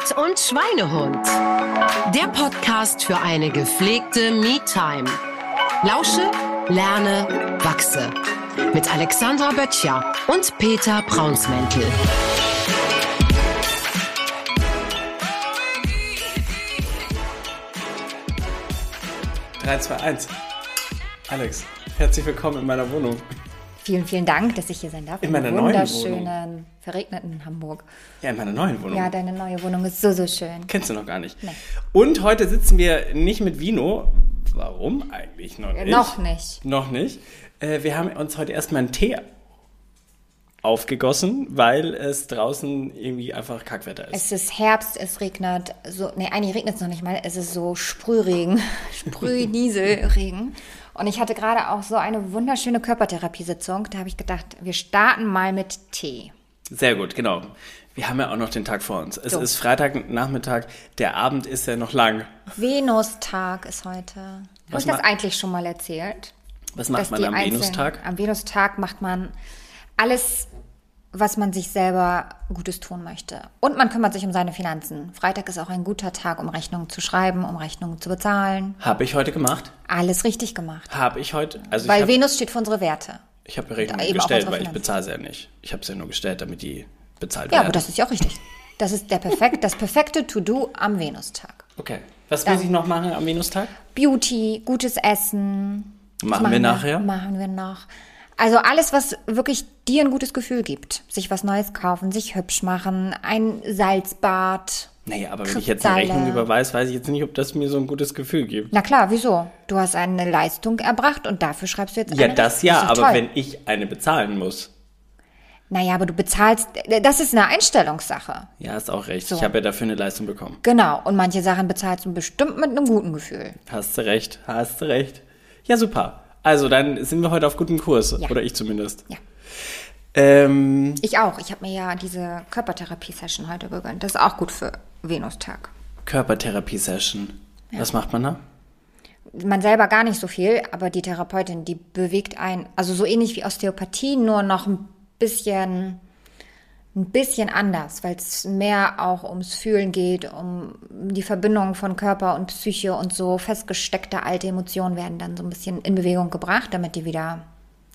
Pott und Schweinehund. Der Podcast für eine gepflegte Me-Time. Lausche, lerne, wachse. Mit Alexandra Böttcher und Peter Braunsmäntel. Drei, zwei, eins. Alex, herzlich willkommen in meiner Wohnung. Vielen, vielen Dank, dass ich hier sein darf. In meiner einem neuen wunderschönen, Wohnung. verregneten Hamburg. Ja, in meiner neuen Wohnung. Ja, deine neue Wohnung ist so, so schön. Kennst du noch gar nicht. Nee. Und heute sitzen wir nicht mit Vino. Warum eigentlich noch nicht? Äh, Noch nicht. Noch nicht. Äh, wir haben uns heute erstmal einen Tee aufgegossen, weil es draußen irgendwie einfach Kackwetter ist. Es ist Herbst, es regnet. So, nee, eigentlich regnet es noch nicht mal. Es ist so Sprühregen, Sprühnieselregen. Und ich hatte gerade auch so eine wunderschöne Körpertherapiesitzung. Da habe ich gedacht, wir starten mal mit Tee. Sehr gut, genau. Wir haben ja auch noch den Tag vor uns. Es So. ist Freitagnachmittag, der Abend ist ja noch lang. Venustag ist heute. Habe ich das eigentlich schon mal erzählt? Was macht man am Venustag? Am Venustag macht man alles, was man sich selber Gutes tun möchte. Und man kümmert sich um seine Finanzen. Freitag ist auch ein guter Tag, um Rechnungen zu schreiben, um Rechnungen zu bezahlen. Habe ich heute gemacht? Alles richtig gemacht. Habe ich heute? Also Weil ich habe Venus steht für unsere Werte. ich hab Rechnungen gestellt, weil ich bezahle sie ja nicht. Ich habe sie ja nur gestellt, damit die bezahlt Ja, werden. aber das ist ja auch richtig. Das ist der perfekt, das perfekte To-Do am Venustag. Okay. Was Dann- muss ich noch machen am Venustag? Beauty, gutes Essen. Was Machen wir nachher? Machen wir noch. Also alles, was wirklich dir ein gutes Gefühl gibt. Sich was Neues kaufen, sich hübsch machen, ein Salzbad. Naja, aber wenn ich jetzt eine. Rechnung überweise, weiß ich jetzt nicht, ob das mir so ein gutes Gefühl gibt. Na klar, wieso? Du hast eine Leistung erbracht und dafür schreibst du jetzt Ja, eine das ja, doch aber toll. wenn ich eine bezahlen muss. Naja, aber du bezahlst, das ist eine Einstellungssache. Ja, ist auch recht. So. Ich habe ja dafür eine Leistung bekommen. Genau, und manche Sachen bezahlst du bestimmt mit einem guten Gefühl. Hast du recht, hast du recht. Ja, super. Also, dann sind wir heute auf gutem Kurs. Ja. Oder ich zumindest. Ja. Ähm, Ich auch. Ich habe mir ja diese Körpertherapie-Session heute gegönnt. Das ist auch gut für Venustag. Körpertherapie-Session. Was macht man da? man selber gar nicht so viel, aber die Therapeutin, die bewegt ein, also so ähnlich wie Osteopathie, nur noch ein bisschen, ein bisschen anders, weil es mehr auch ums Fühlen geht, um die Verbindung von Körper und Psyche und so festgesteckte alte Emotionen werden dann so ein bisschen in Bewegung gebracht, damit die wieder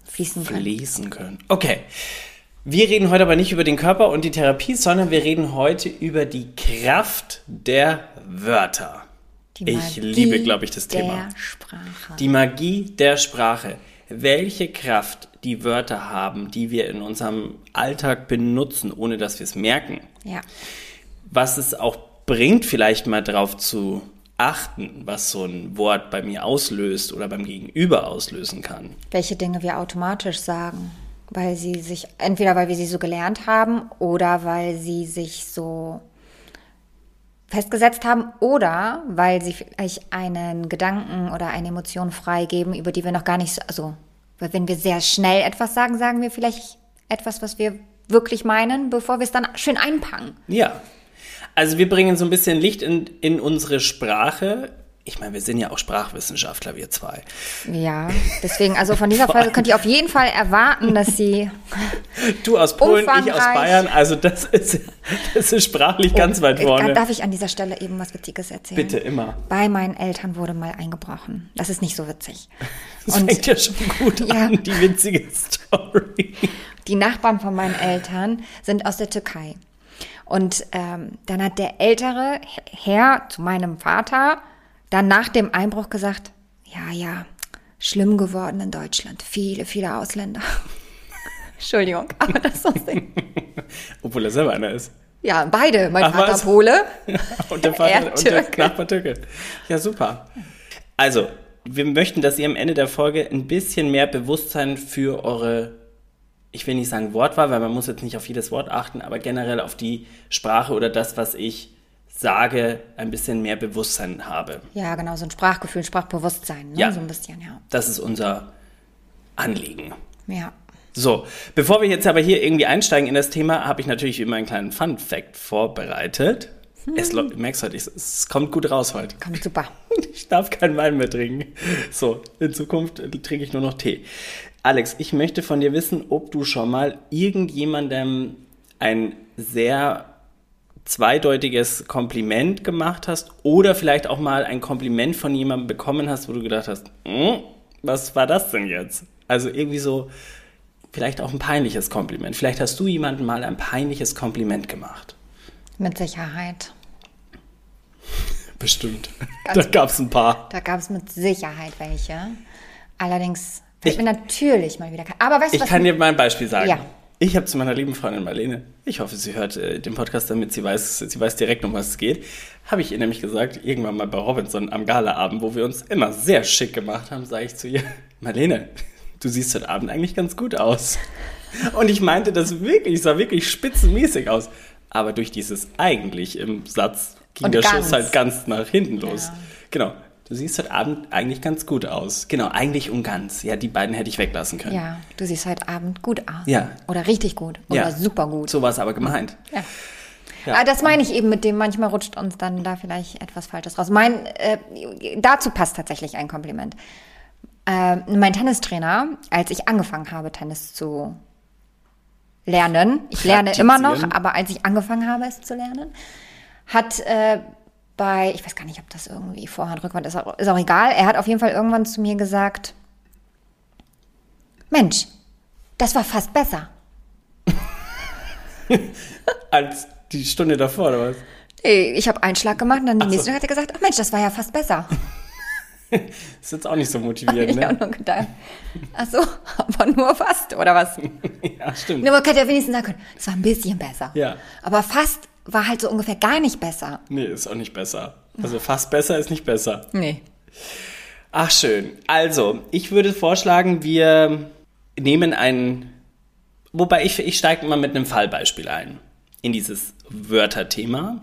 fließen können. Fließen können. Okay. Wir reden heute aber nicht über den Körper und die Therapie, sondern wir reden heute über die Kraft der Wörter. Die ich Magie liebe, glaube ich, das der Thema. Sprache. Die Magie der Sprache. Welche Kraft die Wörter haben, die wir in unserem Alltag benutzen, ohne dass wir es merken. ja. Was es auch bringt, vielleicht mal drauf zu achten, was so ein Wort bei mir auslöst oder beim Gegenüber auslösen kann. welche Dinge wir automatisch sagen, weil sie sich entweder weil wir sie so gelernt haben oder weil sie sich so festgesetzt haben oder weil sie vielleicht einen Gedanken oder eine Emotion freigeben, über die wir noch gar nicht so, also weil wenn wir sehr schnell etwas sagen, sagen wir vielleicht etwas, was wir wirklich meinen, bevor wir es dann schön einpacken. Ja. Also wir bringen so ein bisschen Licht in, in unsere Sprache. Ich meine, wir sind ja auch Sprachwissenschaftler, wir zwei. Ja, deswegen, also von dieser Folge könnt ihr auf jeden Fall erwarten, dass sie Du aus Polen, ich aus. Bayern. Also das ist, das ist sprachlich ganz weit Äh, vorne. Darf ich an dieser Stelle eben was Witziges erzählen? Bitte, immer. Bei meinen Eltern wurde mal eingebrochen. Das ist nicht so witzig. Das Und fängt ja schon gut Ja. an, die witzige Story. die Nachbarn von meinen Eltern sind aus der Türkei. Und ähm, dann hat der ältere Herr zu meinem Vater dann nach dem Einbruch gesagt, ja, ja, schlimm geworden in Deutschland. Viele, viele Ausländer. Entschuldigung, aber das ist so Ding. Obwohl er selber einer ist. Ja, beide. Mein Ach, Vater was? Pole. Und der Er Vater und der. Nachbar Türke. Ja, super. Also, wir möchten, dass ihr am Ende der Folge ein bisschen mehr Bewusstsein für eure, ich will nicht sagen Wortwahl, weil man muss jetzt nicht auf jedes Wort achten, aber generell auf die Sprache oder das, was ich sage, ein bisschen mehr Bewusstsein habe. Ja, genau, so ein Sprachgefühl, Sprachbewusstsein, ne? Ja. so ein bisschen, ja. Das ist unser Anliegen. Ja. So, bevor wir jetzt aber hier irgendwie einsteigen in das Thema, habe ich natürlich immer einen kleinen Fun-Fact vorbereitet. Es, lo- du merkst heute, es, es kommt gut raus heute. Kommt super. Ich darf keinen Wein mehr trinken. So, in Zukunft äh, trinke ich nur noch Tee. Alex, ich möchte von dir wissen, ob du schon mal irgendjemandem ein sehr zweideutiges Kompliment gemacht hast oder vielleicht auch mal ein Kompliment von jemandem bekommen hast, wo du gedacht hast, hm, was war das denn jetzt? Also irgendwie so, vielleicht auch ein peinliches Kompliment. Vielleicht hast du jemandem mal ein peinliches Kompliment gemacht. Mit Sicherheit. Bestimmt. da gab es ein paar. Da gab es mit Sicherheit welche. Allerdings fällt mir natürlich mal wieder. Aber weißt du Ich was? kann dir mal ein Beispiel sagen. Ja. Ich habe zu meiner lieben Freundin Marlene, ich hoffe, sie hört äh, den Podcast, damit sie weiß, sie weiß direkt, um was es geht, habe ich ihr nämlich gesagt, irgendwann mal bei Robinson am Galaabend, wo wir uns immer sehr schick gemacht haben, sage ich zu ihr, Marlene, du siehst heute Abend eigentlich ganz gut aus. Und ich meinte das wirklich, sah wirklich spitzenmäßig aus. Aber durch dieses eigentlich im Satz ging Und der ganz. Schuss halt ganz nach hinten los. Ja. Genau. Du siehst heute Abend eigentlich ganz gut aus. Genau, eigentlich und ganz. Ja, die beiden hätte ich weglassen können. Ja, du siehst heute Abend gut aus. Ja. Oder richtig gut. Oder super gut. So war es aber gemeint. Ja. Ja. Ah, Das meine ich eben mit dem, manchmal rutscht uns dann da vielleicht etwas Falsches raus. Mein, äh, dazu passt tatsächlich ein Kompliment. Äh, mein Tennistrainer, als ich angefangen habe, Tennis zu lernen, ich lerne immer noch, aber als ich angefangen habe, es zu lernen, hat äh, bei, ich weiß gar nicht, ob das irgendwie Vorhand, Rückwand ist, auch- ist auch egal, er hat auf jeden Fall irgendwann zu mir gesagt, Mensch, das war fast besser. Als die Stunde davor, oder was? Ich habe einen Schlag gemacht und dann die so. nächste Stunde hat er gesagt, ach Mensch, das war ja fast besser. Ist jetzt auch nicht so motivierend, ich auch ne? nur gedacht. Ach so, aber nur fast, oder was? Ja, stimmt. Nur man könnte ja wenigstens sagen können, es war ein bisschen besser. Ja. Aber fast war halt so ungefähr gar nicht besser. Nee, ist auch nicht besser. Also fast besser ist nicht besser. Nee. Ach, schön. Also, ich würde vorschlagen, wir nehmen ein. Wobei ich, ich steige mal mit einem Fallbeispiel ein in dieses Wörterthema.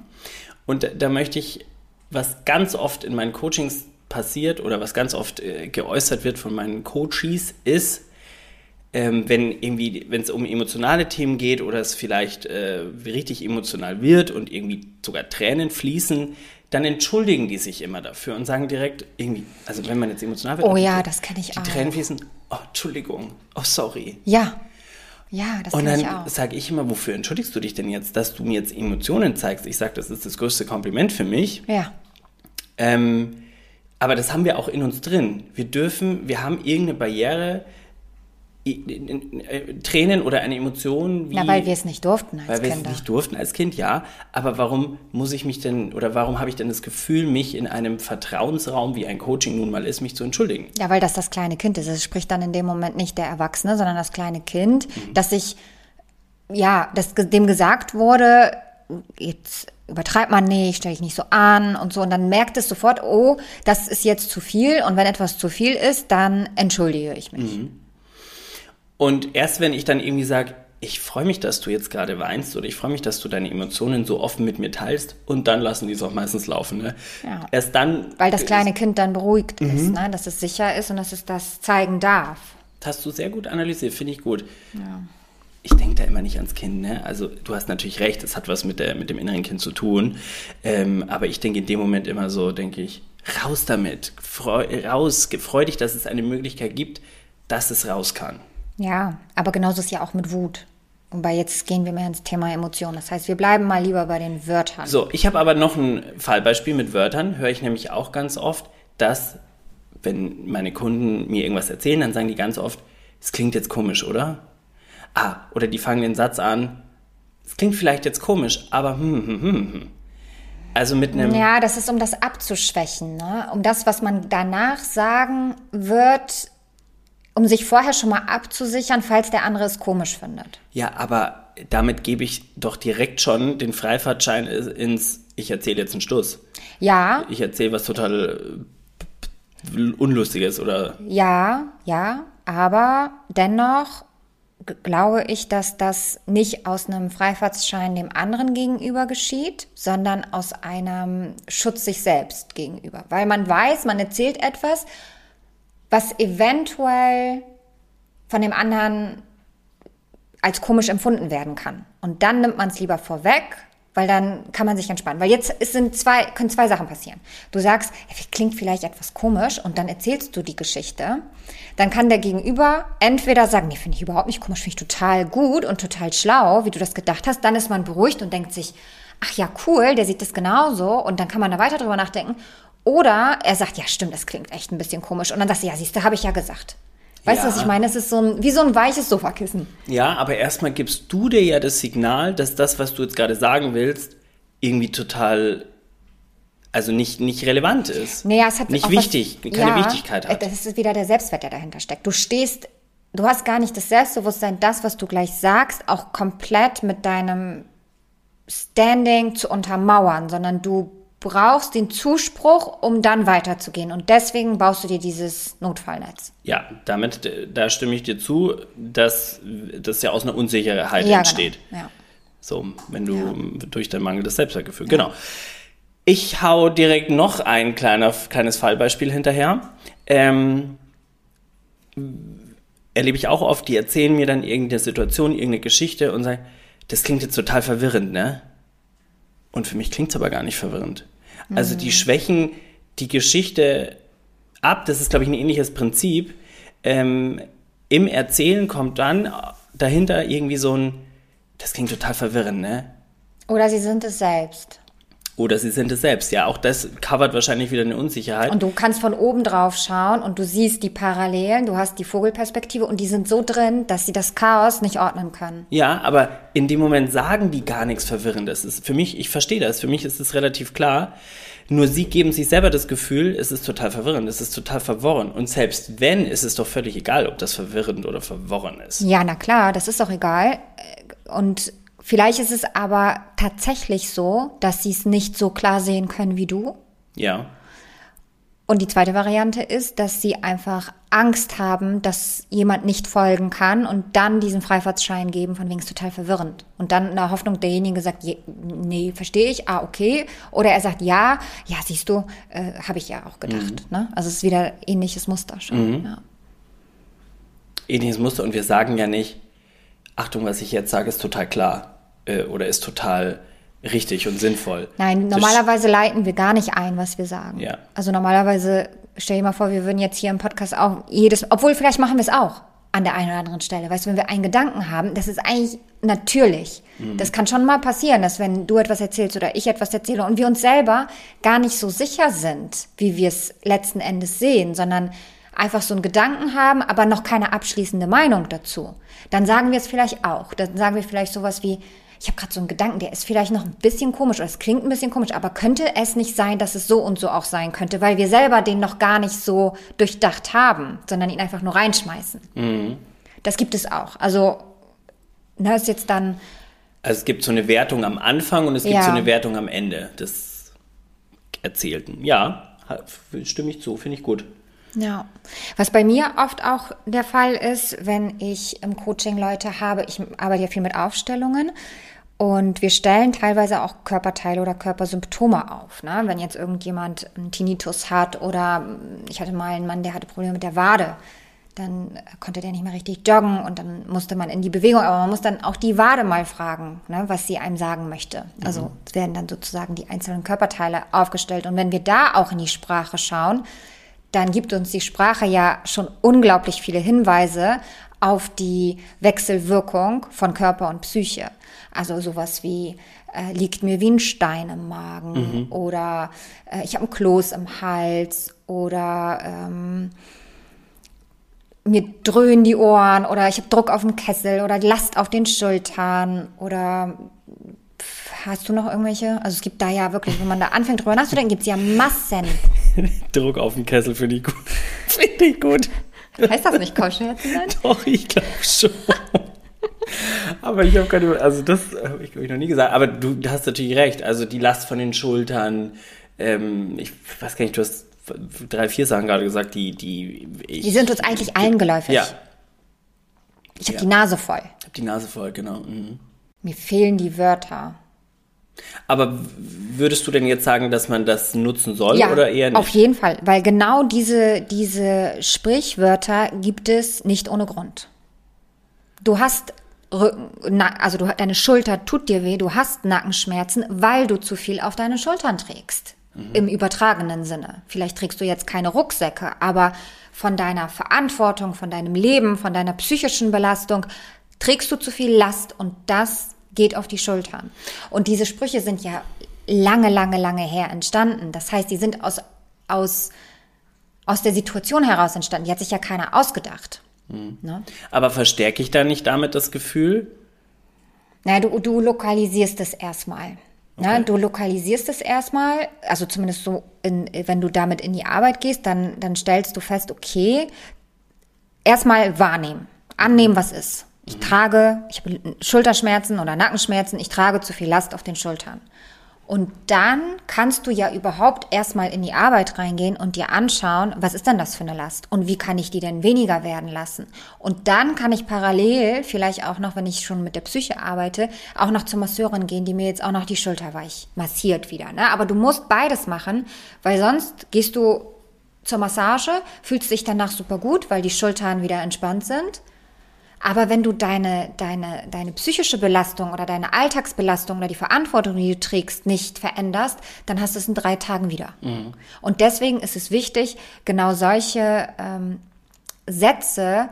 Und da, da möchte ich, was ganz oft in meinen Coachings passiert oder was ganz oft äh, geäußert wird von meinen Coaches, ist, ähm, wenn irgendwie, wenn es um emotionale Themen geht oder es vielleicht äh, richtig emotional wird und irgendwie sogar Tränen fließen, dann entschuldigen die sich immer dafür und sagen direkt irgendwie, also wenn man jetzt emotional wird, Oh ja, das kenn ich die auch. Tränen fließen, oh Entschuldigung, oh sorry. Ja. Ja, das Und dann sage ich immer, wofür entschuldigst du dich denn jetzt, dass du mir jetzt Emotionen zeigst? Ich sage, das ist das größte Kompliment für mich. Ja. Ähm, aber das haben wir auch in uns drin. Wir dürfen, wir haben irgendeine Barriere, Tränen oder eine Emotion wie. Na, weil wir es nicht durften als weil wir es Kinder. nicht durften als Kind, ja. Aber warum muss ich mich denn oder warum habe ich denn das Gefühl, mich in einem Vertrauensraum, wie ein Coaching nun mal ist, mich zu entschuldigen? Ja, weil das das kleine Kind ist. Es spricht dann in dem Moment nicht der Erwachsene, sondern das kleine Kind, Mhm. dass sich, ja, dass dem gesagt wurde, jetzt übertreibt man nicht, stell dich nicht so an und so. Und dann merkt es sofort, oh, das ist jetzt zu viel. Und wenn etwas zu viel ist, dann entschuldige ich mich. Mhm. Und erst wenn ich dann irgendwie sage, ich freue mich, dass du jetzt gerade weinst oder ich freue mich, dass du deine Emotionen so offen mit mir teilst und dann lassen die es auch meistens laufen. Ne? Ja. Erst dann. Weil das kleine Kind dann beruhigt Mhm. ist, ne? dass es sicher ist und dass es das zeigen darf. Das hast du sehr gut analysiert, finde ich gut. Ich denke da immer nicht ans Kind, ne? Also du hast natürlich recht, es hat was mit, der, mit dem inneren Kind zu tun. Ähm, aber ich denke in dem Moment immer so, denke ich, raus damit, freu, raus, freu dich, dass es eine Möglichkeit gibt, dass es raus kann. Ja, aber genauso ist ja auch mit Wut. Wobei jetzt gehen wir mehr ins Thema Emotionen. Das heißt, wir bleiben mal lieber bei den Wörtern. So, ich habe aber noch ein Fallbeispiel mit Wörtern, höre ich nämlich auch ganz oft, dass, wenn meine Kunden mir irgendwas erzählen, dann sagen die ganz oft, es klingt jetzt komisch, oder? Ah, oder die fangen den Satz an, es klingt vielleicht jetzt komisch, aber hm, hm, hm, hm. Also mit einem, Ja, das ist, um das abzuschwächen, ne? um das, was man danach sagen wird, um sich vorher schon mal abzusichern, falls der andere es komisch findet. ja, aber damit gebe ich doch direkt schon den Freifahrtschein ins, ich erzähle jetzt einen Stuss. Ja, Ich erzähle was total äh, Unlustiges oder ja, ja, aber dennoch glaube ich, dass das nicht aus einem Freifahrtsschein dem anderen gegenüber geschieht, sondern aus einem Schutz sich selbst gegenüber. Weil man weiß, man erzählt etwas, was eventuell von dem anderen als komisch empfunden werden kann. Und dann nimmt man es lieber vorweg, weil dann kann man sich entspannen. Weil jetzt sind zwei, können zwei Sachen passieren. Du sagst, klingt vielleicht etwas komisch und dann erzählst du die Geschichte. Dann kann der Gegenüber entweder sagen, nee, finde ich überhaupt nicht komisch, finde ich total gut und total schlau, wie du das gedacht hast. Dann ist man beruhigt und denkt sich, ach ja, cool, der sieht das genauso und dann kann man da weiter drüber nachdenken. Oder er sagt, ja, stimmt, das klingt echt ein bisschen komisch. Und dann sagst du, ja, siehst du, habe ich ja gesagt. Weißt du, Ja. was ich meine? Es ist so ein, wie so ein weiches Sofakissen. Ja, aber erstmal gibst du dir ja das Signal, dass das, was du jetzt gerade sagen willst, irgendwie total, also nicht, nicht relevant ist. Naja, es hat nicht wichtig, was, keine ja, Wichtigkeit hat. Das ist wieder der Selbstwert, der dahinter steckt. Du stehst, du hast gar nicht das Selbstbewusstsein, das, was du gleich sagst, auch komplett mit deinem Standing zu untermauern, sondern du brauchst den Zuspruch, um dann weiterzugehen. Und deswegen baust du dir dieses Notfallnetz. Ja, damit, da stimme ich dir zu, dass das ja aus einer Unsicherheit Ja, entsteht. Genau. Ja. So, wenn du durch dein mangelndes Selbstwertgefühl. Genau. Ich hau direkt noch ein kleiner, kleines Fallbeispiel hinterher. Ähm, erlebe ich auch oft, die erzählen mir dann irgendeine Situation, irgendeine Geschichte und sagen, das klingt jetzt total verwirrend, ne? Und für mich klingt es aber gar nicht verwirrend. Also die schwächen die Geschichte ab, das ist, glaube ich, ein ähnliches Prinzip. Ähm, Im Erzählen kommt dann dahinter irgendwie so ein, das klingt total verwirrend, ne? Oder sie sind es selbst. Oder sie sind es selbst. Ja, auch das covert wahrscheinlich wieder eine Unsicherheit. Und du kannst von oben drauf schauen und du siehst die Parallelen, du hast die Vogelperspektive und die sind so drin, dass sie das Chaos nicht ordnen können. Ja, aber in dem Moment sagen die gar nichts Verwirrendes. Es Ist für mich, ich verstehe das, für mich ist es relativ klar. Nur sie geben sich selber das Gefühl, es ist total verwirrend, es ist total verworren. Und selbst wenn, ist es doch völlig egal, ob das verwirrend oder verworren ist. Ja, na klar, das ist auch egal. Und vielleicht ist es aber tatsächlich so, dass sie es nicht so klar sehen können wie du. Ja. Und die zweite Variante ist, dass sie einfach Angst haben, dass jemand nicht folgen kann und dann diesen Freifahrtsschein geben, von wegen es total verwirrend. Und dann in der Hoffnung, derjenige sagt, je, nee, verstehe ich, ah, okay. Oder er sagt, ja, ja, siehst du, äh, habe ich ja auch gedacht. Ne? Also es ist wieder ähnliches Muster schon. Ja. Ähnliches Muster. Und wir sagen ja nicht, Achtung, was ich jetzt sage, ist total klar. Äh, oder ist total richtig und sinnvoll. Nein, Das- normalerweise leiten wir gar nicht ein, was wir sagen. Ja. Also normalerweise, stell dir mal vor, wir würden jetzt hier im Podcast auch jedes, obwohl vielleicht machen wir es auch an der einen oder anderen Stelle. Weißt du, wenn wir einen Gedanken haben, das ist eigentlich natürlich. Das kann schon mal passieren, dass wenn du etwas erzählst oder ich etwas erzähle und wir uns selber gar nicht so sicher sind, wie wir es letzten Endes sehen, sondern einfach so einen Gedanken haben, aber noch keine abschließende Meinung dazu. Dann sagen wir es vielleicht auch. Dann sagen wir vielleicht sowas wie, ich habe gerade so einen Gedanken, der ist vielleicht noch ein bisschen komisch oder es klingt ein bisschen komisch, aber könnte es nicht sein, dass es so und so auch sein könnte, weil wir selber den noch gar nicht so durchdacht haben, sondern ihn einfach nur reinschmeißen. Das gibt es auch. Also, na, ist jetzt dann, Also es gibt so eine Wertung am Anfang und es gibt Ja. so eine Wertung am Ende des Erzählten. Ja, stimme ich zu, finde ich gut. Ja. Was bei mir oft auch der Fall ist, wenn ich im Coaching Leute habe, ich arbeite ja viel mit Aufstellungen und wir stellen teilweise auch Körperteile oder Körpersymptome auf. Ne? Wenn jetzt irgendjemand einen Tinnitus hat oder ich hatte mal einen Mann, der hatte Probleme mit der Wade, dann konnte der nicht mehr richtig joggen und dann musste man in die Bewegung, aber man muss dann auch die Wade mal fragen, ne, was sie einem sagen möchte. Also es werden dann sozusagen die einzelnen Körperteile aufgestellt und wenn wir da auch in die Sprache schauen, dann gibt uns die Sprache ja schon unglaublich viele Hinweise auf die Wechselwirkung von Körper und Psyche. Also sowas wie äh, liegt mir wie ein Stein im Magen oder äh, ich habe ein Kloß im Hals oder ähm, mir dröhnen die Ohren oder ich habe Druck auf dem Kessel oder Last auf den Schultern oder hast du noch irgendwelche? Also es gibt da ja wirklich, wenn man da anfängt drüber nachzudenken, gibt es ja Massen. Druck auf den Kessel finde ich gut. finde ich gut. Heißt das nicht Keuschherzen? Doch, ich glaube schon. Aber ich habe keine, also das habe ich, glaub ich, noch nie gesagt. Aber du hast natürlich recht. Also die Last von den Schultern, ähm, ich weiß gar nicht, du hast drei, vier Sachen gerade gesagt, die, die ich. Die sind uns eigentlich allen geläufig. Ja, Ich habe Ja. die Nase voll. ich habe die Nase voll, genau. Mhm. Mir fehlen die Wörter. Aber würdest du denn jetzt sagen, dass man das nutzen soll oder eher nicht? auf jeden Fall, weil genau diese, diese Sprichwörter gibt es nicht ohne Grund. Du hast Rücken, also du, deine Schulter tut dir weh, du hast Nackenschmerzen, weil du zu viel auf deine Schultern trägst. Im übertragenen Sinne. Vielleicht trägst du jetzt keine Rucksäcke, aber von deiner Verantwortung, von deinem Leben, von deiner psychischen Belastung trägst du zu viel Last und das geht auf die Schultern. Und diese Sprüche sind ja lange, lange, lange her entstanden. Das heißt, die sind aus, aus, aus der Situation heraus entstanden. Die hat sich ja keiner ausgedacht. Mhm. Ne? Aber verstärke ich da nicht damit das Gefühl? Naja, du, du lokalisierst es erstmal. Okay. Ne? Du lokalisierst es erstmal, also zumindest so, in, wenn du damit in die Arbeit gehst, dann, dann stellst du fest, okay, erstmal wahrnehmen, annehmen, was ist. Ich trage, ich habe Schulterschmerzen oder Nackenschmerzen, ich trage zu viel Last auf den Schultern. Und dann kannst du ja überhaupt erstmal in die Arbeit reingehen und dir anschauen, was ist denn das für eine Last und wie kann ich die denn weniger werden lassen. Und dann kann ich parallel, vielleicht auch noch, wenn ich schon mit der Psyche arbeite, auch noch zur Masseurin gehen, die mir jetzt auch noch die Schulter weich massiert wieder. Ne? Aber du musst beides machen, weil sonst gehst du zur Massage, fühlst dich danach super gut, weil die Schultern wieder entspannt sind aber wenn du deine, deine, deine psychische Belastung oder deine Alltagsbelastung oder die Verantwortung, die du trägst, nicht veränderst, dann hast du es in drei Tagen wieder. Mhm. Und deswegen ist es wichtig, genau solche ähm, Sätze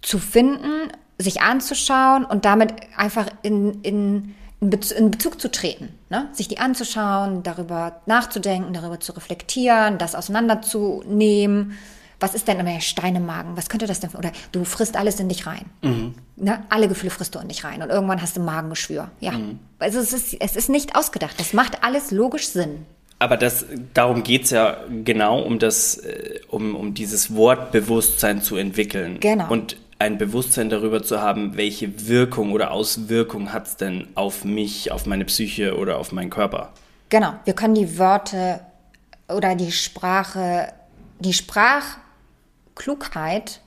zu finden, sich anzuschauen und damit einfach in, in, in Bezug zu treten, ne? sich die anzuschauen, darüber nachzudenken, darüber zu reflektieren, das auseinanderzunehmen was ist denn immer Stein im Magen? Was könnte das denn? Oder du frisst alles in dich rein. Mhm. Ne? Alle Gefühle frisst du in dich rein und irgendwann hast du Magengeschwür. Ja. Mhm. Also es ist, es ist nicht ausgedacht. Das macht alles logisch Sinn. Aber das, darum geht's ja genau, um das, äh, um, um dieses Wortbewusstsein zu entwickeln. Genau. Und ein Bewusstsein darüber zu haben, welche Wirkung oder Auswirkung hat's denn auf mich, auf meine Psyche oder auf meinen Körper. Genau. Wir können die Worte oder die Sprache, die Sprach Klugheit,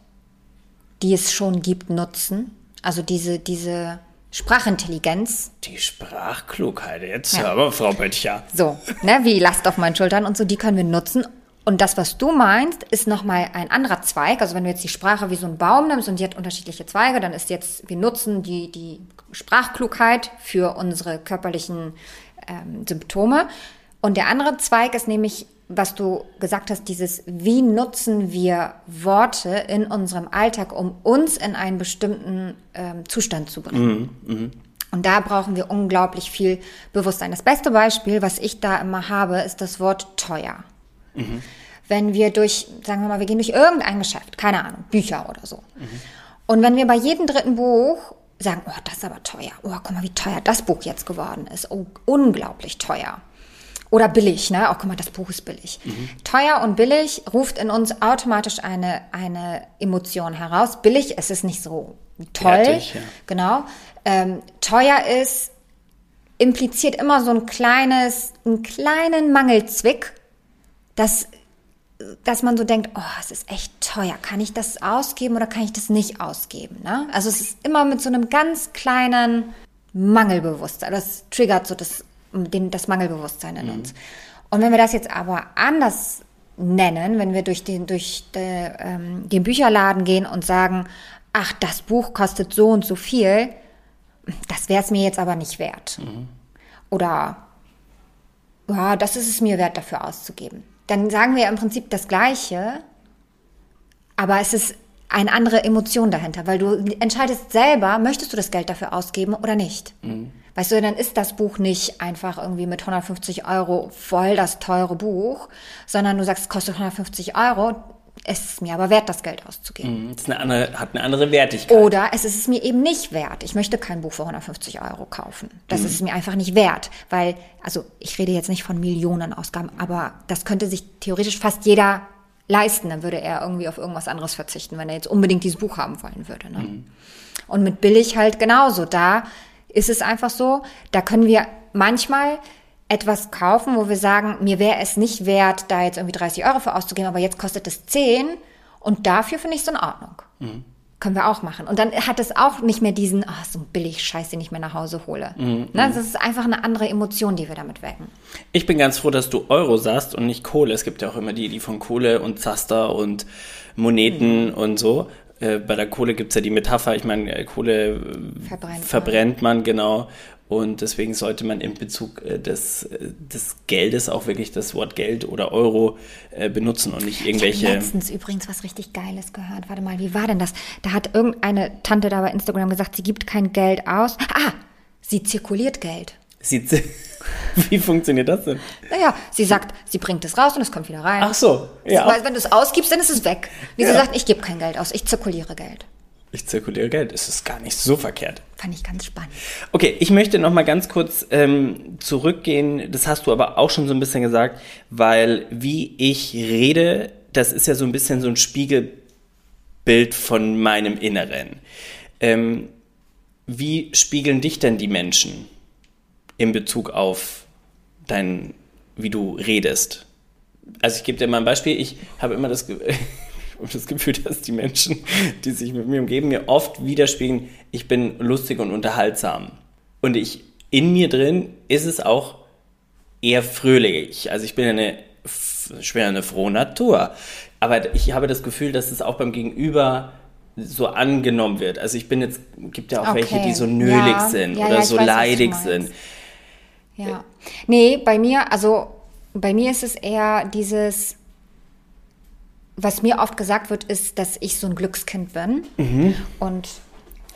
die es schon gibt, nutzen. Also diese, diese Sprachintelligenz. Die Sprachklugheit, jetzt ja. aber Frau Böttcher. So, ne, wie Last auf meinen Schultern und so, die können wir nutzen. Und das, was du meinst, ist nochmal ein anderer Zweig. Also wenn du jetzt die Sprache wie so ein Baum nimmst und die hat unterschiedliche Zweige, dann ist jetzt, wir nutzen die, die Sprachklugheit für unsere körperlichen ähm, Symptome. Und der andere Zweig ist nämlich was du gesagt hast, dieses, wie nutzen wir Worte in unserem Alltag, um uns in einen bestimmten ähm, Zustand zu bringen. Mhm, mh. Und da brauchen wir unglaublich viel Bewusstsein. Das beste Beispiel, was ich da immer habe, ist das Wort teuer. Mhm. Wenn wir durch, sagen wir mal, wir gehen durch irgendein Geschäft, keine Ahnung, Bücher oder so. Mhm. Und wenn wir bei jedem dritten Buch sagen, oh, das ist aber teuer. Oh, guck mal, wie teuer das Buch jetzt geworden ist. Oh, unglaublich teuer oder billig, ne? Auch guck mal, das Buch ist billig. Mhm. Teuer und billig ruft in uns automatisch eine, eine Emotion heraus. Billig es ist nicht so toll. Fertig, ja. Genau. Ähm, teuer ist, impliziert immer so ein kleines, einen kleinen Mangelzwick, dass, dass man so denkt, oh, es ist echt teuer. Kann ich das ausgeben oder kann ich das nicht ausgeben? Ne? Also es ist immer mit so einem ganz kleinen Mangelbewusstsein. Das triggert so das den, das Mangelbewusstsein in mhm. uns. Und wenn wir das jetzt aber anders nennen, wenn wir durch den, durch de, ähm, den Bücherladen gehen und sagen, ach, das Buch kostet so und so viel, das wäre es mir jetzt aber nicht wert. Mhm. Oder, ja, das ist es mir wert, dafür auszugeben. Dann sagen wir im Prinzip das Gleiche, aber es ist eine andere Emotion dahinter, weil du entscheidest selber, möchtest du das Geld dafür ausgeben oder nicht. Mhm. Weißt du, dann ist das Buch nicht einfach irgendwie mit 150 Euro voll das teure Buch, sondern du sagst, es kostet 150 Euro, es ist mir aber wert, das Geld auszugeben. Mhm, andere, hat eine andere Wertigkeit. Oder es ist es mir eben nicht wert. Ich möchte kein Buch für 150 Euro kaufen. Das mhm. ist es mir einfach nicht wert. Weil, also ich rede jetzt nicht von Millionenausgaben, aber das könnte sich theoretisch fast jeder leisten. Dann würde er irgendwie auf irgendwas anderes verzichten, wenn er jetzt unbedingt dieses Buch haben wollen würde. Ne? Mhm. Und mit billig halt genauso. Da ist es einfach so, da können wir manchmal etwas kaufen, wo wir sagen, mir wäre es nicht wert, da jetzt irgendwie 30 Euro für auszugeben, aber jetzt kostet es 10 und dafür finde ich es in Ordnung. Mhm. Können wir auch machen. Und dann hat es auch nicht mehr diesen, ah, oh, so ein billig Scheiß, den ich mir nach Hause hole. Mhm. Ne? Das ist einfach eine andere Emotion, die wir damit wecken. Ich bin ganz froh, dass du Euro sagst und nicht Kohle. Es gibt ja auch immer die, die von Kohle und Zaster und Moneten mhm. und so Äh, bei der Kohle gibt es ja die Metapher, ich meine, äh, Kohle äh, Verbrennt verbrennt man, genau. Und deswegen sollte man in Bezug des, des Geldes auch wirklich das Wort Geld oder Euro benutzen und nicht Ich irgendwelche. habe letztens übrigens was richtig Geiles gehört. Warte mal, wie war denn das? Da hat irgendeine Tante da bei Instagram gesagt, sie gibt kein Geld aus. Ah, sie zirkuliert Geld. Sieht, wie funktioniert das denn? Naja, sie sagt, sie bringt es raus und es kommt wieder rein. Ach so, ja. Weil wenn du es ausgibst, dann ist es weg. Wie sie Ja. sagt, ich gebe kein Geld aus, ich zirkuliere Geld. Ich zirkuliere Geld. Es ist gar nicht so verkehrt. Fand ich ganz spannend. Okay, ich möchte noch mal ganz kurz ähm, zurückgehen. Das hast du aber auch schon so ein bisschen gesagt, weil wie ich rede, das ist ja so ein bisschen so ein Spiegelbild von meinem Inneren. Ähm, wie spiegeln dich denn die Menschen in Bezug auf dein, wie du redest? Also ich gebe dir mal ein Beispiel. Ich habe immer das, das Gefühl, dass die Menschen, die sich mit mir umgeben, mir oft widerspiegeln, ich bin lustig und unterhaltsam. Und ich, in mir drin ist es auch eher fröhlich. Also ich bin eine, ich bin eine frohe Natur. Aber ich habe das Gefühl, dass es auch beim Gegenüber so angenommen wird. Also ich bin jetzt, gibt ja auch welche, Okay. die so nölig Ja. sind Ja, oder ja, so weiß, leidig sind. Ja. Nee, bei mir, also bei mir ist es eher dieses, was mir oft gesagt wird, ist, dass ich so ein Glückskind bin. Mhm. Und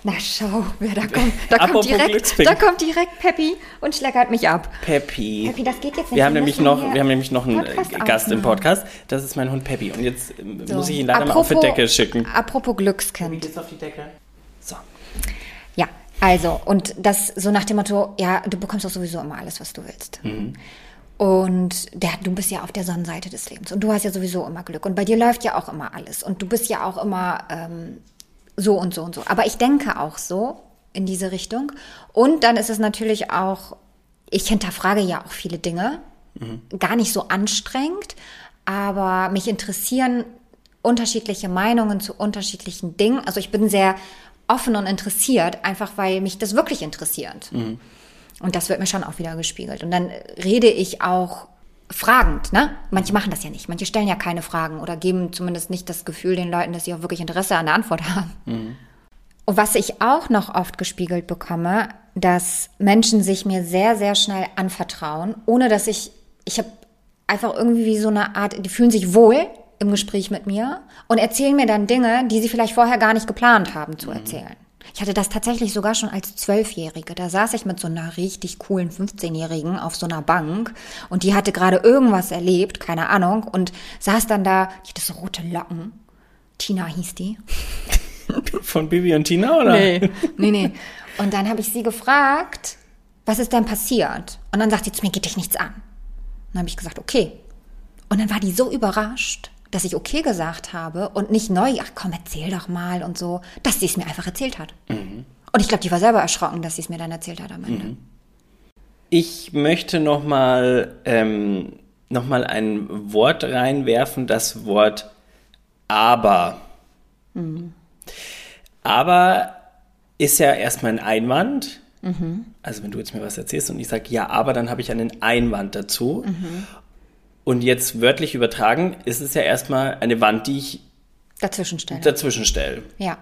na schau, wer da kommt. Da kommt, Apropos direkt, da kommt direkt Peppi und schleckert mich ab. Peppi. Peppi, das geht jetzt nicht. Wir haben, Wir nämlich noch, wir haben nämlich noch einen Podcast äh, Gast im aufnehmen. Podcast. Das ist mein Hund Peppi. Und jetzt ähm, So. muss ich ihn leider mal auf die Decke schicken. Apropos Glückskind. geht's auf die Decke? Also, und das so nach dem Motto, ja, du bekommst doch sowieso immer alles, was du willst. Und der, du bist ja auf der Sonnenseite des Lebens und du hast ja sowieso immer Glück und bei dir läuft ja auch immer alles und du bist ja auch immer ähm, so und so und so. Aber ich denke auch so in diese Richtung. Und dann ist es natürlich auch, ich hinterfrage ja auch viele Dinge, gar nicht so anstrengend, aber mich interessieren unterschiedliche Meinungen zu unterschiedlichen Dingen. Also ich bin sehr offen und interessiert, einfach weil mich das wirklich interessiert. Und das wird mir schon auch wieder gespiegelt. Und dann rede ich auch fragend, ne? Manche machen das ja nicht. Manche stellen ja keine Fragen oder geben zumindest nicht das Gefühl den Leuten, dass sie auch wirklich Interesse an der Antwort haben. Und was ich auch noch oft gespiegelt bekomme, dass Menschen sich mir sehr, sehr schnell anvertrauen, ohne dass ich, ich habe einfach irgendwie wie so eine Art, die fühlen sich wohl im Gespräch mit mir und erzählen mir dann Dinge, die sie vielleicht vorher gar nicht geplant haben zu erzählen. Ich hatte das tatsächlich sogar schon als Zwölfjährige. Da saß ich mit so einer richtig coolen 15-Jährigen auf so einer Bank und die hatte gerade irgendwas erlebt, keine Ahnung, und saß dann da, die hatte so rote Locken. Tina hieß die. Von Bibi und Tina, oder? Nee, nee, nee. Und dann habe ich sie gefragt, was ist denn passiert? Und dann sagt sie zu mir, geht dich nichts an. Und dann habe ich gesagt, okay. Und dann war die so überrascht, dass ich okay gesagt habe und nicht neu, ach komm, erzähl doch mal und so, dass sie es mir einfach erzählt hat. Und ich glaube, die war selber erschrocken, dass sie es mir dann erzählt hat am Ende. Ich möchte nochmal ähm, noch mal ein Wort reinwerfen, das Wort aber. Aber ist ja erstmal ein Einwand. Also wenn du jetzt mir was erzählst und ich sage ja, aber, dann habe ich einen Einwand dazu. Und jetzt wörtlich übertragen ist es ja erstmal eine Wand, die ich Dazwischen stellen. dazwischen stelle. ja.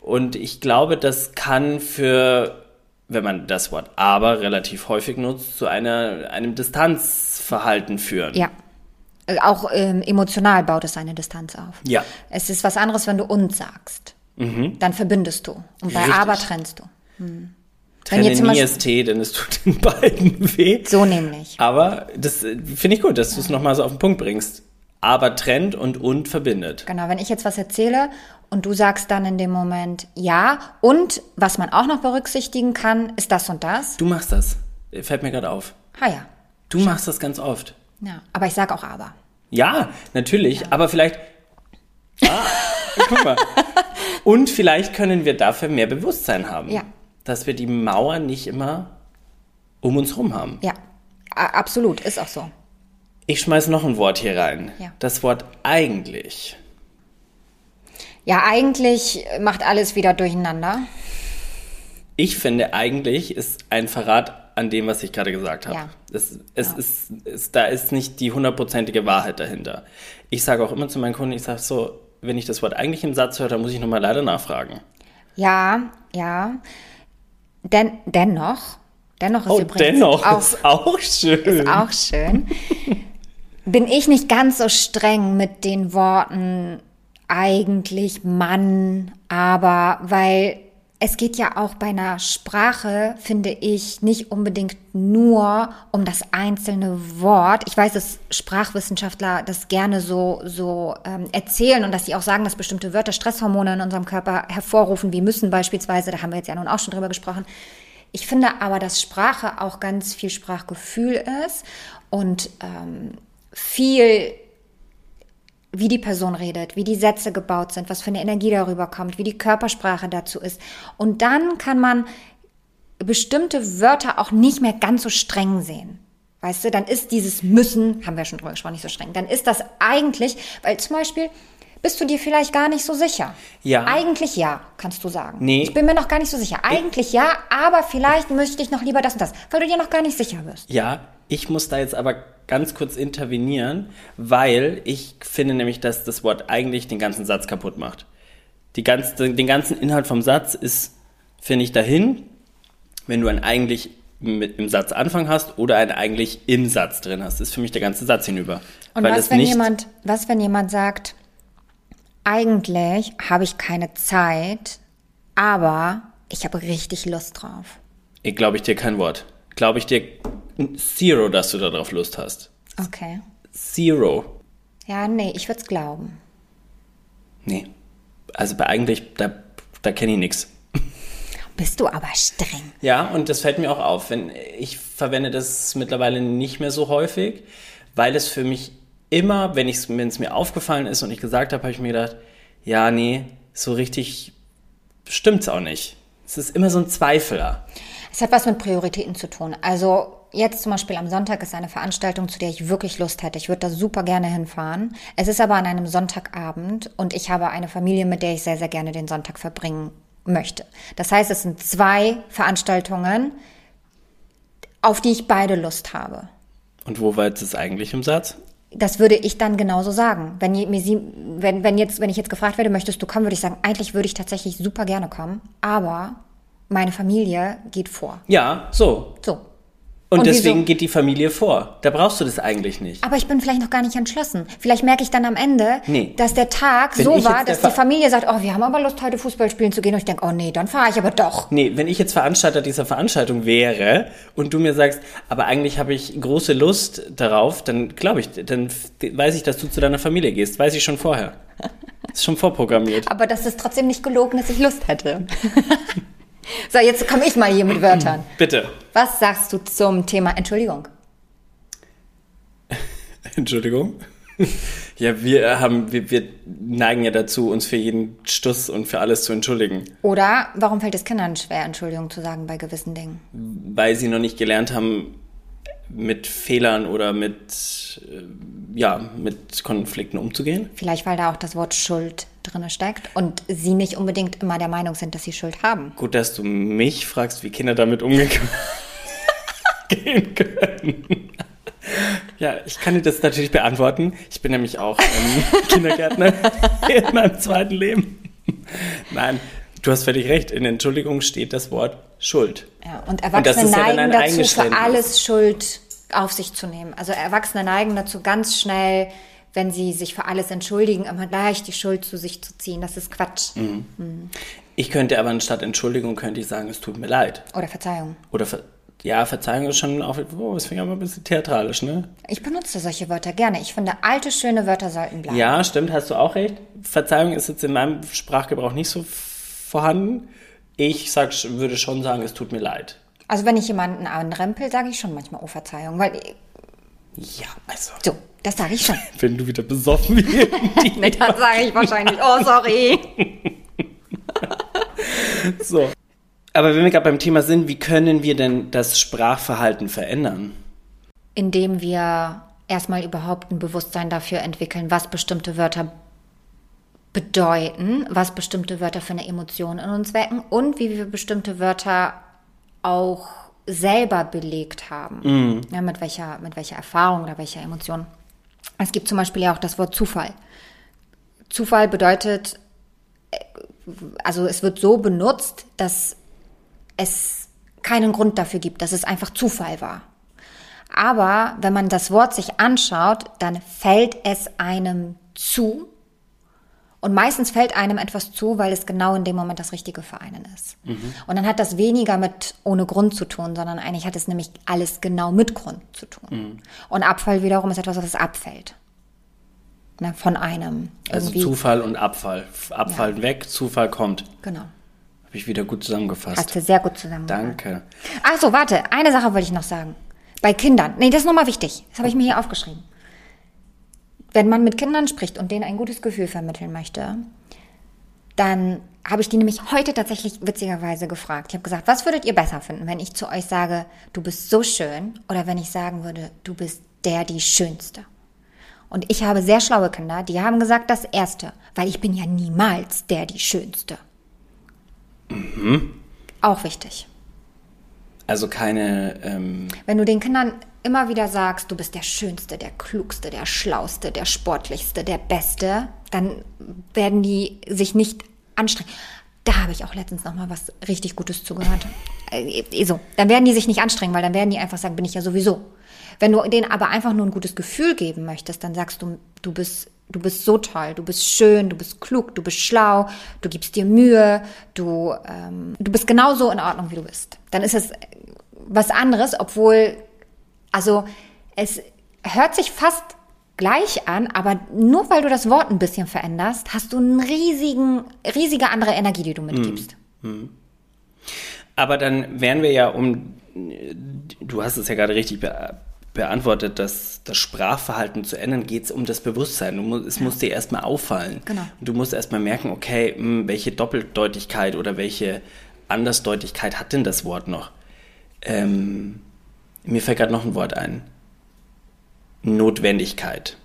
Und ich glaube, das kann für, wenn man das Wort aber relativ häufig nutzt, zu einer, einem Distanzverhalten führen. Ja. Auch ähm, emotional baut es eine Distanz auf. Ja. Es ist was anderes, wenn du und sagst. Dann verbindest du. Und bei Richtig. aber trennst du. Wenn Trenne nie Beispiel- ST, denn es tut den beiden weh. So nämlich. Aber das äh, finde ich gut, dass du es nochmal so auf den Punkt bringst. Aber trennt und und verbindet. Genau, wenn ich jetzt was erzähle und du sagst dann in dem Moment ja und was man auch noch berücksichtigen kann, ist das und das. Du machst das. Fällt mir gerade auf. Ah ja. Du machst das ganz oft. Ja, aber ich sage auch aber. Ja, natürlich, aber vielleicht. Ah, guck mal. Und vielleicht können wir dafür mehr Bewusstsein haben. Ja. Dass wir die Mauer nicht immer um uns rum haben. Ja, absolut, ist auch so. Ich schmeiß noch ein Wort hier rein. Ja. Das Wort eigentlich. Ja, eigentlich macht alles wieder durcheinander. Ich finde, eigentlich ist ein Verrat an dem, was ich gerade gesagt habe. Ja. Es, es Ist, es, da ist nicht die hundertprozentige Wahrheit dahinter. Ich sage auch immer zu meinen Kunden, ich sage so, wenn ich das Wort eigentlich im Satz höre, dann muss ich nochmal leider nachfragen. Ja, ja. Den, dennoch, dennoch ist Oh, übrigens dennoch, auch, ist auch schön. ist auch schön. Bin ich nicht ganz so streng mit den Worten eigentlich Mann, aber weil es geht ja auch bei einer Sprache, finde ich, nicht unbedingt nur um das einzelne Wort. Ich weiß, dass Sprachwissenschaftler das gerne so, so ähm, erzählen und dass sie auch sagen, dass bestimmte Wörter Stresshormone in unserem Körper hervorrufen, wie müssen beispielsweise, da haben wir jetzt ja nun auch schon drüber gesprochen. Ich finde aber, dass Sprache auch ganz viel Sprachgefühl ist und ähm, viel wie die Person redet, wie die Sätze gebaut sind, was für eine Energie darüber kommt, wie die Körpersprache dazu ist. Und dann kann man bestimmte Wörter auch nicht mehr ganz so streng sehen. Weißt du, dann ist dieses Müssen, haben wir schon drüber gesprochen, nicht so streng. Dann ist das eigentlich, weil zum Beispiel bist du dir vielleicht gar nicht so sicher. Ja. Eigentlich ja, kannst du sagen. Nee. Ich bin mir noch gar nicht so sicher. Eigentlich ja, aber vielleicht möchte ich noch lieber das und das, weil du dir noch gar nicht sicher wirst. Ja, ich muss da jetzt aber ganz kurz intervenieren, weil ich finde nämlich, dass das Wort eigentlich den ganzen Satz kaputt macht. Die ganz, den ganzen Inhalt vom Satz ist, finde ich, dahin, wenn du ein eigentlich mit im Satz Anfang hast oder ein eigentlich im Satz drin hast. ist für mich der ganze Satz hinüber. Und weil was wenn nicht, jemand, was wenn jemand sagt, eigentlich habe ich keine Zeit, aber ich habe richtig Lust drauf. Ich glaube ich dir kein Wort. Glaube ich dir zero, dass du darauf Lust hast. Okay. Zero. Ja, nee, ich würde es glauben. Nee. Also bei eigentlich, da, da kenne ich nichts. Bist du aber streng. Ja, und das fällt mir auch auf. Wenn ich verwende das mittlerweile nicht mehr so häufig, weil es für mich immer, wenn es mir aufgefallen ist und ich gesagt habe, habe ich mir gedacht, ja, nee, so richtig stimmt's auch nicht. Es ist immer so ein Zweifler. Es hat was mit Prioritäten zu tun. Also jetzt zum Beispiel am Sonntag ist eine Veranstaltung, zu der ich wirklich Lust hätte. Ich würde da super gerne hinfahren. Es ist aber an einem Sonntagabend und ich habe eine Familie, mit der ich sehr, sehr gerne den Sonntag verbringen möchte. Das heißt, es sind zwei Veranstaltungen, auf die ich beide Lust habe. Und wo war jetzt das eigentlich im Satz? Das würde ich dann genauso sagen. Wenn, mir sie, wenn, wenn, jetzt, wenn ich jetzt gefragt werde, möchtest du kommen, würde ich sagen, eigentlich würde ich tatsächlich super gerne kommen, aber meine Familie geht vor. Ja, so. So. Und, Und deswegen wieso? geht die Familie vor. Da brauchst du das eigentlich nicht. Aber ich bin vielleicht noch gar nicht entschlossen. Vielleicht merke ich dann am Ende, Nee. dass der Tag Wenn so war, dass die Fa- Familie sagt, oh, wir haben aber Lust, heute Fußball spielen zu gehen. Und ich denke, oh nee, dann fahre ich aber doch. Nee, wenn ich jetzt Veranstalter dieser Veranstaltung wäre und du mir sagst, aber eigentlich habe ich große Lust darauf, dann glaube ich, dann weiß ich, dass du zu deiner Familie gehst. Weiß ich schon vorher. Ist schon vorprogrammiert. Aber das ist trotzdem nicht gelogen, dass ich Lust hätte. so, jetzt komme ich mal hier mit Wörtern. Bitte. Was sagst du zum Thema Entschuldigung? Entschuldigung. Ja, wir haben, wir, wir neigen ja dazu, uns für jeden Stuss und für alles zu entschuldigen, Oder warum fällt es Kindern schwer, Entschuldigung zu sagen bei gewissen Dingen? weil sie noch nicht gelernt haben, mit Fehlern oder mit, äh, ja, mit Konflikten umzugehen. Vielleicht, weil da auch das Wort Schuld drinne steckt und sie nicht unbedingt immer der Meinung sind, dass sie Schuld haben. Gut, dass du mich fragst, wie Kinder damit umgehen können. Ja, ich kann dir das natürlich beantworten. Ich bin nämlich auch ähm, Kindergärtner in meinem zweiten Leben. Nein, du hast völlig recht. In Entschuldigung steht das Wort Schuld. Ja, und Und Erwachsene ja dann neigen ein dazu, für alles Schuld auf sich zu nehmen. Also Erwachsene neigen dazu ganz schnell, wenn sie sich für alles entschuldigen, immer gleich die Schuld zu sich zu ziehen. Das ist Quatsch. Mhm. Ich könnte aber anstatt Entschuldigung, könnte ich sagen, es tut mir leid. Oder Verzeihung. Oder, Ver ja, Verzeihung ist schon auch, oh, das fing aber ein bisschen theatralisch, ne? Ich benutze solche Wörter gerne. Ich finde, alte, schöne Wörter sollten bleiben. Ja, stimmt, hast du auch recht. Verzeihung ist jetzt in meinem Sprachgebrauch nicht so vorhanden. Ich sag, würde schon sagen, es tut mir leid. Also wenn ich jemanden anrempel, sage ich schon manchmal, oh Verzeihung. Weil, Ja, also, so, das sage ich schon. wenn du wieder besoffen wirst. nee, dann sage ich wahrscheinlich, oh sorry. so. Aber wenn wir gerade beim Thema sind, wie können wir denn das Sprachverhalten verändern? Indem wir erstmal überhaupt ein Bewusstsein dafür entwickeln, was bestimmte Wörter bedeuten, was bestimmte Wörter für eine Emotion in uns wecken und wie wir bestimmte Wörter auch selber belegt haben. Ja, mit, welcher, mit welcher Erfahrung oder welcher Emotion. Es gibt zum Beispiel ja auch das Wort Zufall. Zufall bedeutet, äh, also es wird so benutzt, dass es keinen Grund dafür gibt, dass es einfach Zufall war. Aber wenn man das Wort sich anschaut, dann fällt es einem zu. Und meistens fällt einem etwas zu, weil es genau in dem Moment das Richtige für einen ist. Mhm. Und dann hat das weniger mit ohne Grund zu tun, sondern eigentlich hat es nämlich alles genau mit Grund zu tun. Mhm. Und Abfall wiederum ist etwas, was abfällt. Ne, von einem. Also Zufall und Abfall. Abfall ja. weg, Zufall kommt. Genau. Habe ich wieder gut zusammengefasst. Hast du sehr gut zusammengefasst. Danke. Ach so, warte. Eine Sache wollte ich noch sagen. Bei Kindern. Nee, das ist nochmal wichtig. Das habe ich mir hier aufgeschrieben. Wenn man mit Kindern spricht und denen ein gutes Gefühl vermitteln möchte, dann habe ich die nämlich heute tatsächlich witzigerweise gefragt. Ich habe gesagt, was würdet ihr besser finden, wenn ich zu euch sage, du bist so schön oder wenn ich sagen würde, du bist der, die Schönste? Und ich habe sehr schlaue Kinder, die haben gesagt das Erste, weil ich bin ja niemals der, die Schönste. Mhm. Auch wichtig. Also keine. Ähm Wenn du den Kindern immer wieder sagst, du bist der Schönste, der Klugste, der Schlauste, der Sportlichste, der Beste, dann werden die sich nicht anstrengen. Da habe ich auch letztens noch mal was richtig Gutes zugehört. Äh, so, dann werden die sich nicht anstrengen, weil dann werden die einfach sagen, bin ich ja sowieso. Wenn du denen aber einfach nur ein gutes Gefühl geben möchtest, dann sagst du, du bist du bist so toll, du bist schön, du bist klug, du bist schlau, du gibst dir Mühe, du, ähm, du bist genauso in Ordnung, wie du bist. Dann ist es was anderes, obwohl, also es hört sich fast gleich an, aber nur weil du das Wort ein bisschen veränderst, hast du eine riesigen, riesige andere Energie, die du mitgibst. Hm. Aber dann wären wir ja um, du hast es ja gerade richtig be beantwortet, dass das Sprachverhalten zu ändern, geht es um das Bewusstsein. Musst, es ja. muss dir erstmal auffallen. Genau. Du musst erstmal merken, okay, hm, welche Doppeldeutigkeit oder welche Andersdeutigkeit hat denn das Wort noch? Ähm, mir fällt gerade noch ein Wort ein. Notwendigkeit.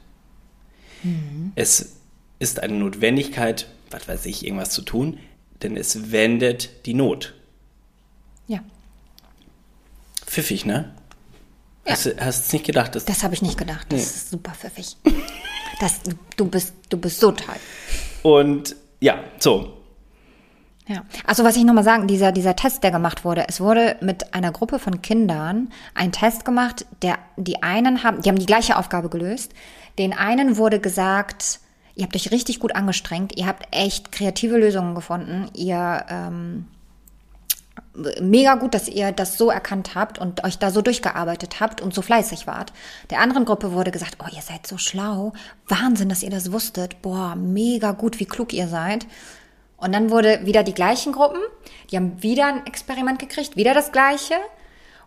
Mhm. Es ist eine Notwendigkeit, was weiß ich, irgendwas zu tun, denn es wendet die Not. Ja. Pfiffig, ne? Ja. Hast du es nicht gedacht? Dass das habe ich nicht gedacht. Das nee. ist super pfiffig. das, du, bist, du bist so toll. Und ja, so. Ja, also was ich nochmal sagen, dieser, dieser Test, der gemacht wurde, es wurde mit einer Gruppe von Kindern ein Test gemacht, der, die einen haben, die haben die gleiche Aufgabe gelöst. Den einen wurde gesagt, ihr habt euch richtig gut angestrengt, ihr habt echt kreative Lösungen gefunden, ihr, ähm, mega gut, dass ihr das so erkannt habt und euch da so durchgearbeitet habt und so fleißig wart. Der anderen Gruppe wurde gesagt, oh, ihr seid so schlau. Wahnsinn, dass ihr das wusstet. Boah, mega gut, wie klug ihr seid. Und dann wurde wieder die gleichen Gruppen, die haben wieder ein Experiment gekriegt, wieder das gleiche.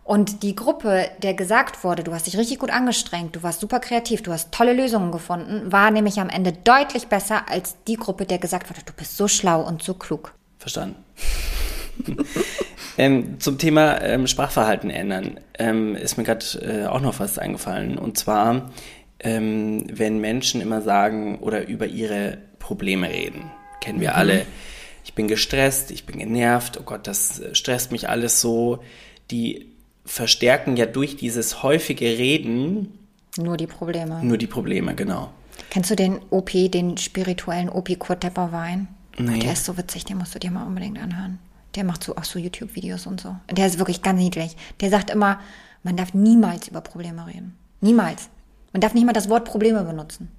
Und die Gruppe, der gesagt wurde, du hast dich richtig gut angestrengt, du warst super kreativ, du hast tolle Lösungen gefunden, war nämlich am Ende deutlich besser als die Gruppe, der gesagt wurde, du bist so schlau und so klug. Verstanden. ähm, zum Thema ähm, Sprachverhalten ändern ähm, ist mir gerade äh, auch noch was eingefallen. Und zwar, ähm, wenn Menschen immer sagen oder über ihre Probleme reden. Kennen wir alle. Ich bin gestresst, ich bin genervt, oh Gott, das äh, stresst mich alles so. Die verstärken ja durch dieses häufige Reden nur die Probleme. Nur die Probleme, genau. Kennst du den OP, den spirituellen OP Kurt Tepperwein? Nee. Der ist so witzig, den musst du dir mal unbedingt anhören. Der macht so auch so YouTube-Videos und so. Der ist wirklich ganz niedlich. Der sagt immer, man darf niemals über Probleme reden. Niemals. Man darf nicht mal das Wort Probleme benutzen.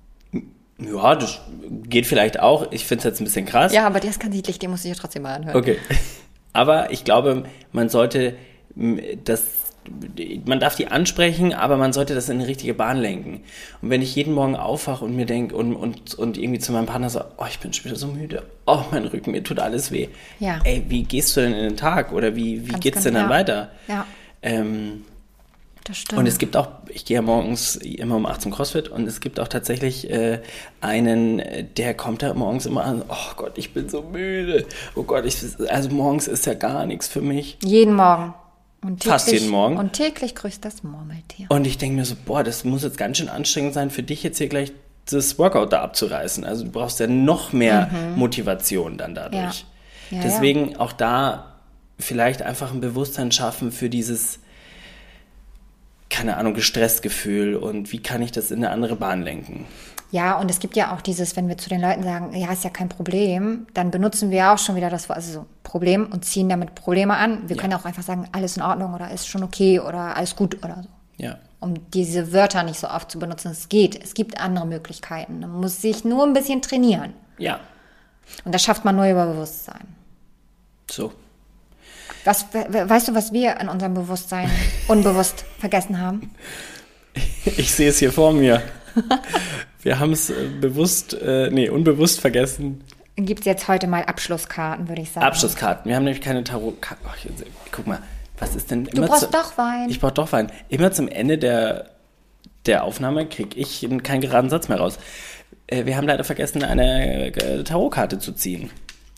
Ja, das geht vielleicht auch. Ich finde es jetzt ein bisschen krass. Ja, aber der ist ganz niedlich, den muss ich ja trotzdem mal anhören. Okay. Aber ich glaube, man sollte das man darf die ansprechen, aber man sollte das in eine richtige Bahn lenken. Und wenn ich jeden Morgen aufwache und mir denke und, und, und irgendwie zu meinem Partner sage, oh, ich bin schon wieder so müde, oh, mein Rücken, mir tut alles weh. Ja. Ey, wie gehst du denn in den Tag oder wie, wie Ganz geht's denn dann ja. weiter? Ja. Ähm, das stimmt. Und es gibt auch, ich gehe ja morgens immer um 18 CrossFit und es gibt auch tatsächlich äh, einen, der kommt da morgens immer an, oh Gott, ich bin so müde. Oh Gott, ich, also morgens ist ja gar nichts für mich. Jeden Morgen. Und täglich, Fast jeden Morgen. Und täglich grüßt das Murmeltier. Und ich denke mir so, boah, das muss jetzt ganz schön anstrengend sein für dich jetzt hier gleich das Workout da abzureißen. Also du brauchst ja noch mehr mhm. Motivation dann dadurch. Ja. Ja, Deswegen ja. auch da vielleicht einfach ein Bewusstsein schaffen für dieses, keine Ahnung, Gestressgefühl und wie kann ich das in eine andere Bahn lenken. Ja, und es gibt ja auch dieses, wenn wir zu den Leuten sagen, ja, ist ja kein Problem, dann benutzen wir auch schon wieder das Wort, also so Problem und ziehen damit Probleme an. Wir Ja. können auch einfach sagen, alles in Ordnung oder ist schon okay oder alles gut oder so. Ja. Um diese Wörter nicht so oft zu benutzen. Es geht. Es gibt andere Möglichkeiten. Man muss sich nur ein bisschen trainieren. Ja. Und das schafft man nur über Bewusstsein. So. Was, we- we- weißt du, was wir in unserem Bewusstsein unbewusst vergessen haben? Ich sehe es hier vor mir. Wir haben es äh, bewusst, äh, nee, unbewusst vergessen. Gibt es jetzt heute mal Abschlusskarten, würde ich sagen. Abschlusskarten. Wir haben nämlich keine Tarotkarten. Guck mal, was ist denn Du immer brauchst zu- doch Wein. Ich brauche doch Wein. Immer zum Ende der, der Aufnahme kriege ich keinen geraden Satz mehr raus. Äh, wir haben leider vergessen, eine äh, Tarotkarte zu ziehen.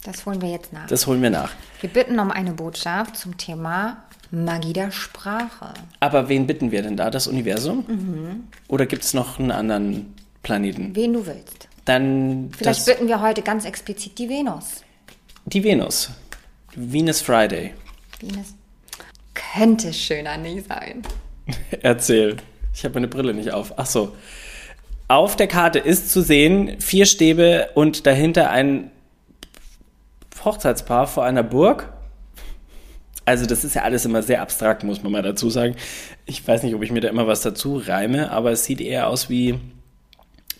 Das holen wir jetzt nach. Das holen wir nach. wir bitten um eine Botschaft zum Thema Magie der Sprache. Aber wen bitten wir denn da? Das Universum? Mhm. Oder gibt es noch einen anderen Planeten? Wen du willst. Dann Vielleicht bitten wir heute ganz explizit die Venus. die Venus. Venus Friday. Venus. Könnte schöner nicht sein. Erzähl. Ich habe meine Brille nicht auf. Ach so. Auf der Karte ist zu sehen vier Stäbe und dahinter ein Hochzeitspaar vor einer Burg. Also das ist ja alles immer sehr abstrakt, muss man mal dazu sagen. Ich weiß nicht, ob ich mir da immer was dazu reime, aber es sieht eher aus wie,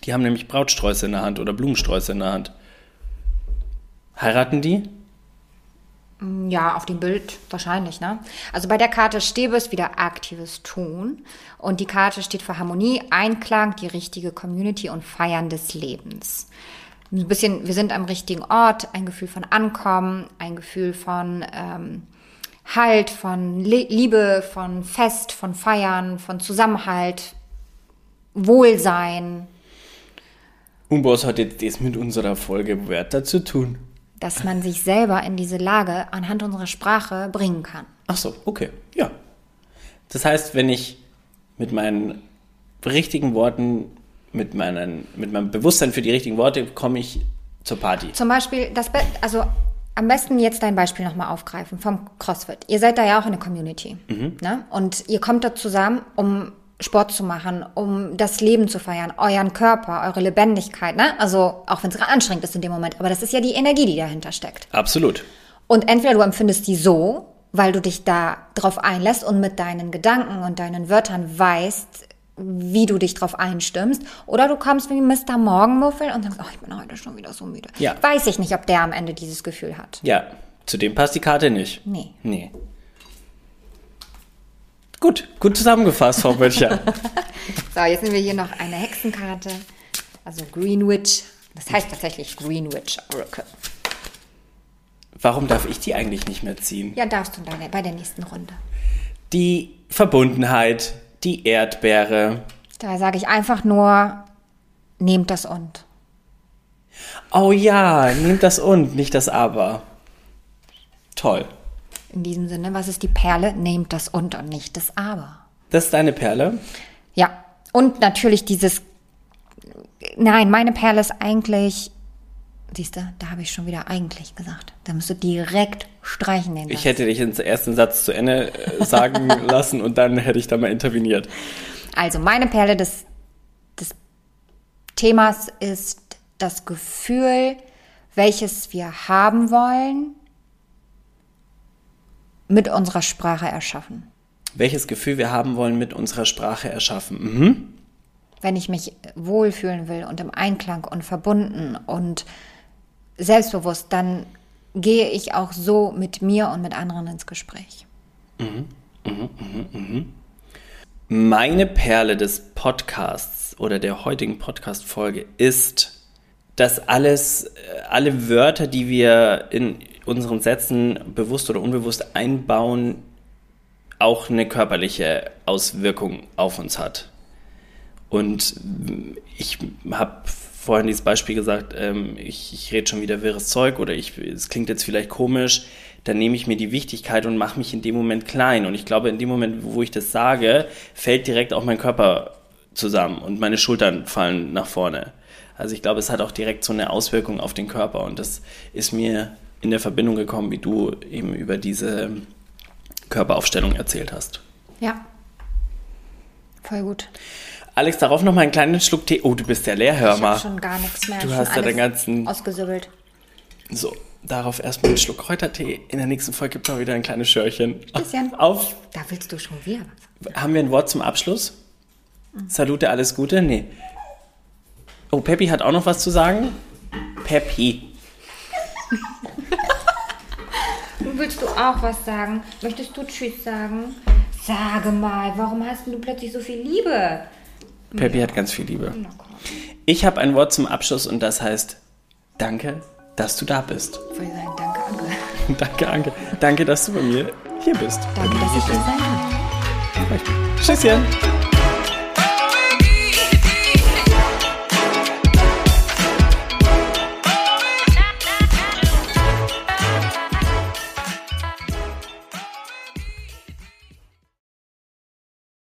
die haben nämlich Brautsträuße in der Hand oder Blumensträuße in der Hand. Heiraten die? Ja, auf dem Bild wahrscheinlich, ne? Also bei der Karte Stäbe ist wieder aktives Tun. Und die Karte steht für Harmonie, Einklang, die richtige Community und Feiern des Lebens. Ein bisschen, wir sind am richtigen Ort, ein Gefühl von Ankommen, ein Gefühl von ähm, Halt, von Le Liebe, von Fest, von Feiern, von Zusammenhalt, Wohlsein, Und was hat jetzt das mit unserer Folge Wörter zu tun? dass man sich selber in diese Lage anhand unserer Sprache bringen kann. Ach so, okay, ja. Das heißt, wenn ich mit meinen richtigen Worten, mit, meinen, mit meinem Bewusstsein für die richtigen Worte, komme ich zur Party. Zum Beispiel, das Be also am besten jetzt dein Beispiel nochmal aufgreifen vom CrossFit. Ihr seid da ja auch in der Community. Ne? Und ihr kommt da zusammen, um Sport zu machen, um das Leben zu feiern, euren Körper, eure Lebendigkeit. Ne? Also auch wenn es anstrengend ist in dem Moment. Aber das ist ja die Energie, die dahinter steckt. Absolut. Und entweder du empfindest die so, weil du dich da drauf einlässt und mit deinen Gedanken und deinen Wörtern weißt, wie du dich drauf einstimmst, oder du kommst wie Mr. Morgenmuffel und sagst, oh, ich bin heute schon wieder so müde. Ja. Weiß ich nicht, ob der am Ende dieses Gefühl hat. Ja, zu dem passt die Karte nicht. Nee. Nee. Gut, gut zusammengefasst, Frau Böttcher. So, jetzt nehmen wir hier noch eine Hexenkarte, also Greenwich. Das heißt tatsächlich Greenwich Oracle. Warum darf ich die eigentlich nicht mehr ziehen? Ja, darfst du dann bei der nächsten Runde. Die Verbundenheit, die Erdbeere. Da sage ich einfach nur, nehmt das und. Oh ja, nehmt das und, nicht das aber. Toll. In diesem Sinne, was ist die Perle? Nehmt das und und nicht das aber. Das ist deine Perle. Ja, und natürlich dieses. Nein, meine Perle ist eigentlich. Siehst du, da habe ich schon wieder eigentlich gesagt. Da musst du direkt streichen den Ich Satz. hätte dich den ersten Satz zu Ende äh, sagen lassen und dann hätte ich da mal interveniert. Also meine Perle des, des Themas ist das Gefühl, welches wir haben wollen, mit unserer Sprache erschaffen. Welches Gefühl wir haben wollen mit unserer Sprache erschaffen. Mhm. Wenn ich mich wohlfühlen will und im Einklang und verbunden und selbstbewusst, dann gehe ich auch so mit mir und mit anderen ins Gespräch. Meine Perle des Podcasts oder der heutigen Podcast-Folge ist, dass alles, äh, alle Wörter, die wir in unseren Sätzen bewusst oder unbewusst einbauen, auch eine körperliche Auswirkung auf uns hat. Und ich habe vorhin dieses Beispiel gesagt, ähm, ich, ich rede schon wieder wirres Zeug oder ich, es klingt jetzt vielleicht komisch, dann nehme ich mir die Wichtigkeit und mache mich in dem Moment klein. Und ich glaube, in dem Moment, wo ich das sage, fällt direkt auch mein Körper zusammen und meine Schultern fallen nach vorne. Also ich glaube, es hat auch direkt so eine Auswirkung auf den Körper und das ist mir in der Verbindung gekommen, wie du eben über diese Körperaufstellung erzählt hast. Ja. Voll gut. Alex, darauf noch mal einen kleinen Schluck Tee. Oh, du bist ja leer, hör Ich mal. habe schon gar nichts mehr. Du hast ja den ganzen- Ausgesübbelt. So, darauf erstmal einen Schluck Kräutertee. In der nächsten Folge gibt es auch wieder ein kleines Schörchen. Bisschen. Auf. Da willst du schon wieder was. Haben wir ein Wort zum Abschluss? Salute, alles Gute? Nee. Oh, Peppi hat auch noch was zu sagen? Peppi. Willst du auch was sagen? Möchtest du Tschüss sagen? Sage mal, warum hast du plötzlich so viel Liebe? Peppi hat ganz viel Liebe. Ich habe ein Wort zum Abschluss und das heißt Danke, dass du da bist. Ich wollte sagen, danke, Anke. Danke, Anke. Danke, dass du bei mir hier bist. Danke, dass ich hier sein darf. Tschüsschen.